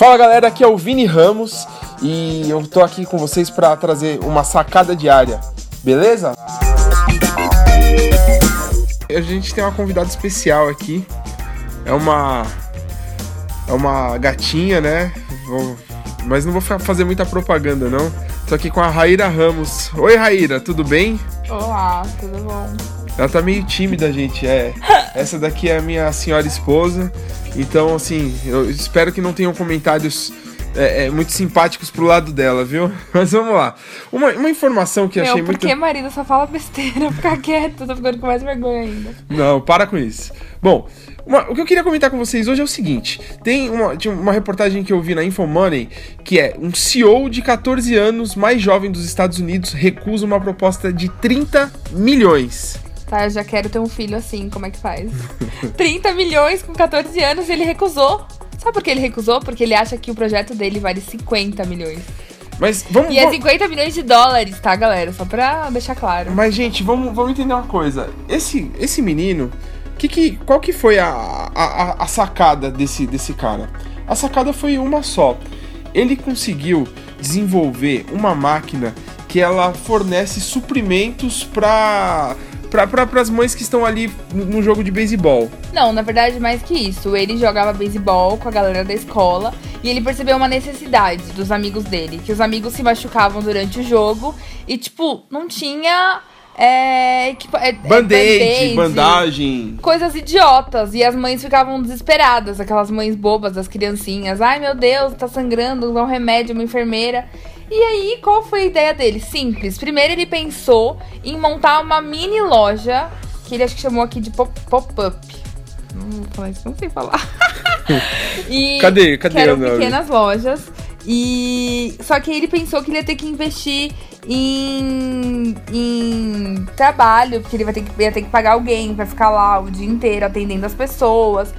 Fala galera, aqui é o Vini Ramos e eu tô aqui com vocês para trazer uma sacada diária, beleza? A gente tem uma convidada especial aqui, é uma é uma gatinha, né? Vou, mas não vou fazer muita propaganda não. Tô aqui com a Raíra Ramos. Oi Raíra, tudo bem? Olá, tudo bom? Ela tá meio tímida, gente. É. Essa daqui é a minha senhora esposa. Então, assim, eu espero que não tenham comentários é, é, muito simpáticos pro lado dela, viu? Mas vamos lá. Uma, uma informação que Meu, achei muito. Porque marido só fala besteira, ficar quieto, tô ficando com mais vergonha ainda. Não, para com isso. Bom, uma, o que eu queria comentar com vocês hoje é o seguinte: tem uma, uma reportagem que eu vi na Infomoney que é um CEO de 14 anos, mais jovem dos Estados Unidos, recusa uma proposta de 30 milhões. Tá, eu já quero ter um filho assim, como é que faz? 30 milhões com 14 anos e ele recusou. Sabe por que ele recusou? Porque ele acha que o projeto dele vale 50 milhões. Mas vamos. E é 50 milhões de dólares, tá, galera? Só pra deixar claro. Mas, gente, vamos, vamos entender uma coisa. Esse, esse menino, que que, qual que foi a, a, a sacada desse, desse cara? A sacada foi uma só. Ele conseguiu desenvolver uma máquina que ela fornece suprimentos para para as mães que estão ali no jogo de beisebol. Não, na verdade, mais que isso. Ele jogava beisebol com a galera da escola e ele percebeu uma necessidade dos amigos dele, que os amigos se machucavam durante o jogo e, tipo, não tinha. É, é, Band-aid, band bandagem. Coisas idiotas. E as mães ficavam desesperadas, aquelas mães bobas das criancinhas. Ai meu Deus, tá sangrando, dá um remédio, uma enfermeira. E aí, qual foi a ideia dele? Simples. Primeiro, ele pensou em montar uma mini loja, que ele acho que chamou aqui de pop-up. Não vou falar isso, não sei falar. e cadê? Cadê? Que eram pequenas lojas. E só que ele pensou que ele ia ter que investir em, em trabalho, porque ele vai ter que, ia ter que pagar alguém para ficar lá o dia inteiro atendendo as pessoas.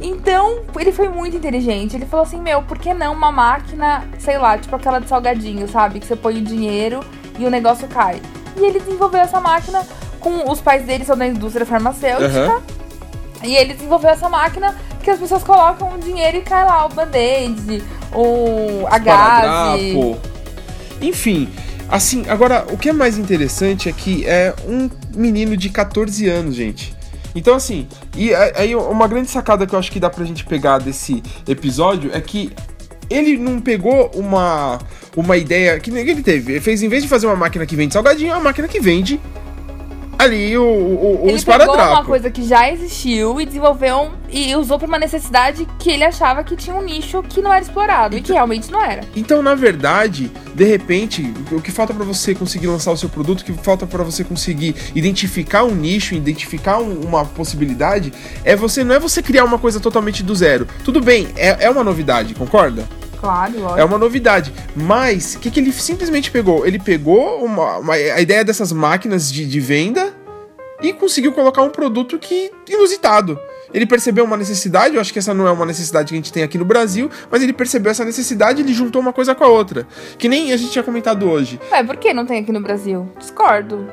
Então, ele foi muito inteligente. Ele falou assim: Meu, por que não uma máquina, sei lá, tipo aquela de salgadinho, sabe? Que você põe o dinheiro e o negócio cai. E ele desenvolveu essa máquina com os pais dele são da indústria farmacêutica. Uhum. E ele desenvolveu essa máquina que as pessoas colocam o dinheiro e cai lá o band-aid, o a gase. Enfim, assim, agora o que é mais interessante é que é um menino de 14 anos, gente. Então, assim, e aí uma grande sacada que eu acho que dá pra gente pegar desse episódio é que ele não pegou uma, uma ideia que ele teve. Ele fez, em vez de fazer uma máquina que vende salgadinho, é uma máquina que vende ali o, o, o ele pegou uma coisa que já existiu e desenvolveu e usou para uma necessidade que ele achava que tinha um nicho que não era explorado então, e que então- realmente não era. Então, na verdade, de repente, o que falta para você conseguir lançar o seu produto, o que falta para você conseguir identificar um nicho, identificar um, uma possibilidade, é você não é você criar uma coisa totalmente do zero. Tudo bem, é, é uma novidade, concorda? Claro, lógico. É uma novidade. Mas, o que, que ele simplesmente pegou? Ele pegou uma, uma, a ideia dessas máquinas de, de venda e conseguiu colocar um produto que inusitado. Ele percebeu uma necessidade, eu acho que essa não é uma necessidade que a gente tem aqui no Brasil, mas ele percebeu essa necessidade e ele juntou uma coisa com a outra. Que nem a gente tinha comentado hoje. É, por que não tem aqui no Brasil? Discordo.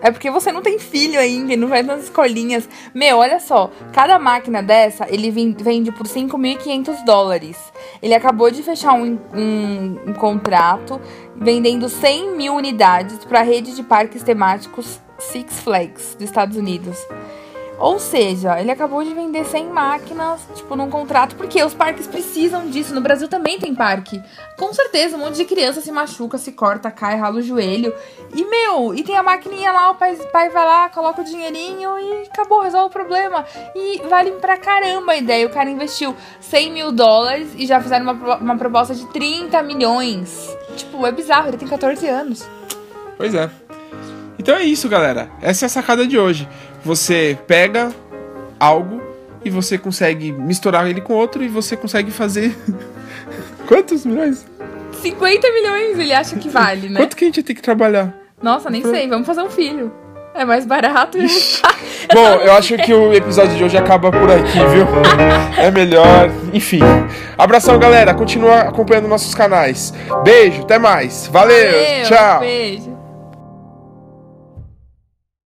É porque você não tem filho ainda e não vai nas escolinhas. Meu, olha só. Cada máquina dessa, ele vende por 5.500 dólares. Ele acabou de fechar um, um, um contrato vendendo 100 mil unidades para a rede de parques temáticos Six Flags dos Estados Unidos. Ou seja, ele acabou de vender 100 máquinas, tipo, num contrato, porque os parques precisam disso. No Brasil também tem parque. Com certeza, um monte de criança se machuca, se corta, cai, rala o joelho. E, meu, e tem a maquininha lá, o pai, pai vai lá, coloca o dinheirinho e acabou, resolve o problema. E vale pra caramba a ideia. O cara investiu 100 mil dólares e já fizeram uma, uma proposta de 30 milhões. Tipo, é bizarro, ele tem 14 anos. Pois é. Então é isso, galera. Essa é a sacada de hoje. Você pega algo e você consegue misturar ele com outro e você consegue fazer. Quantos milhões? 50 milhões ele acha que vale, né? Quanto que a gente ter que trabalhar? Nossa, nem sei. Vamos fazer um filho. É mais barato. Bom, eu acho que o episódio de hoje acaba por aqui, viu? É melhor. Enfim. Abração, galera. Continua acompanhando nossos canais. Beijo, até mais. Valeu, Valeu tchau. Beijo.